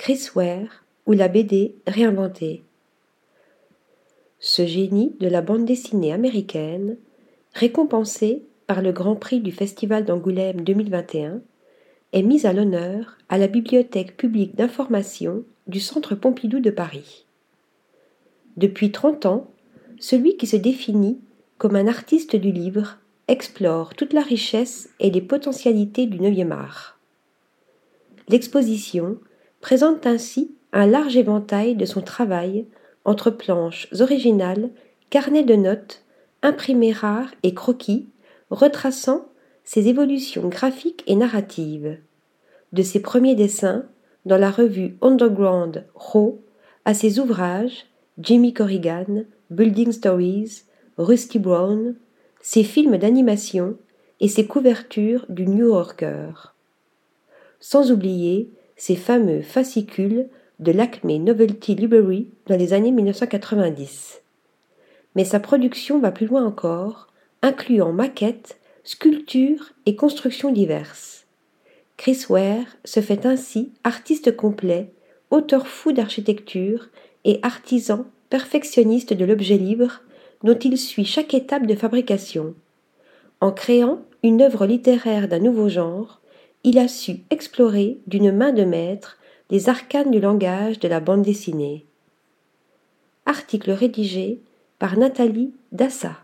Chris Ware ou la BD réinventée. Ce génie de la bande dessinée américaine, récompensé par le Grand Prix du Festival d'Angoulême 2021, est mis à l'honneur à la Bibliothèque publique d'information du Centre Pompidou de Paris. Depuis 30 ans, celui qui se définit comme un artiste du livre explore toute la richesse et les potentialités du neuvième art. L'exposition présente ainsi un large éventail de son travail entre planches originales, carnets de notes, imprimés rares et croquis, retraçant ses évolutions graphiques et narratives. De ses premiers dessins, dans la revue Underground Raw, à ses ouvrages Jimmy Corrigan, Building Stories, Rusty Brown, ses films d'animation et ses couvertures du New Yorker. Sans oublier ses fameux fascicules de l'Acme Novelty Library dans les années 1990. Mais sa production va plus loin encore, incluant maquettes, sculptures et constructions diverses. Chris Ware se fait ainsi artiste complet, auteur fou d'architecture et artisan perfectionniste de l'objet libre dont il suit chaque étape de fabrication. En créant une œuvre littéraire d'un nouveau genre, il a su explorer d'une main de maître les arcanes du langage de la bande dessinée. Article rédigé par Nathalie Dassa.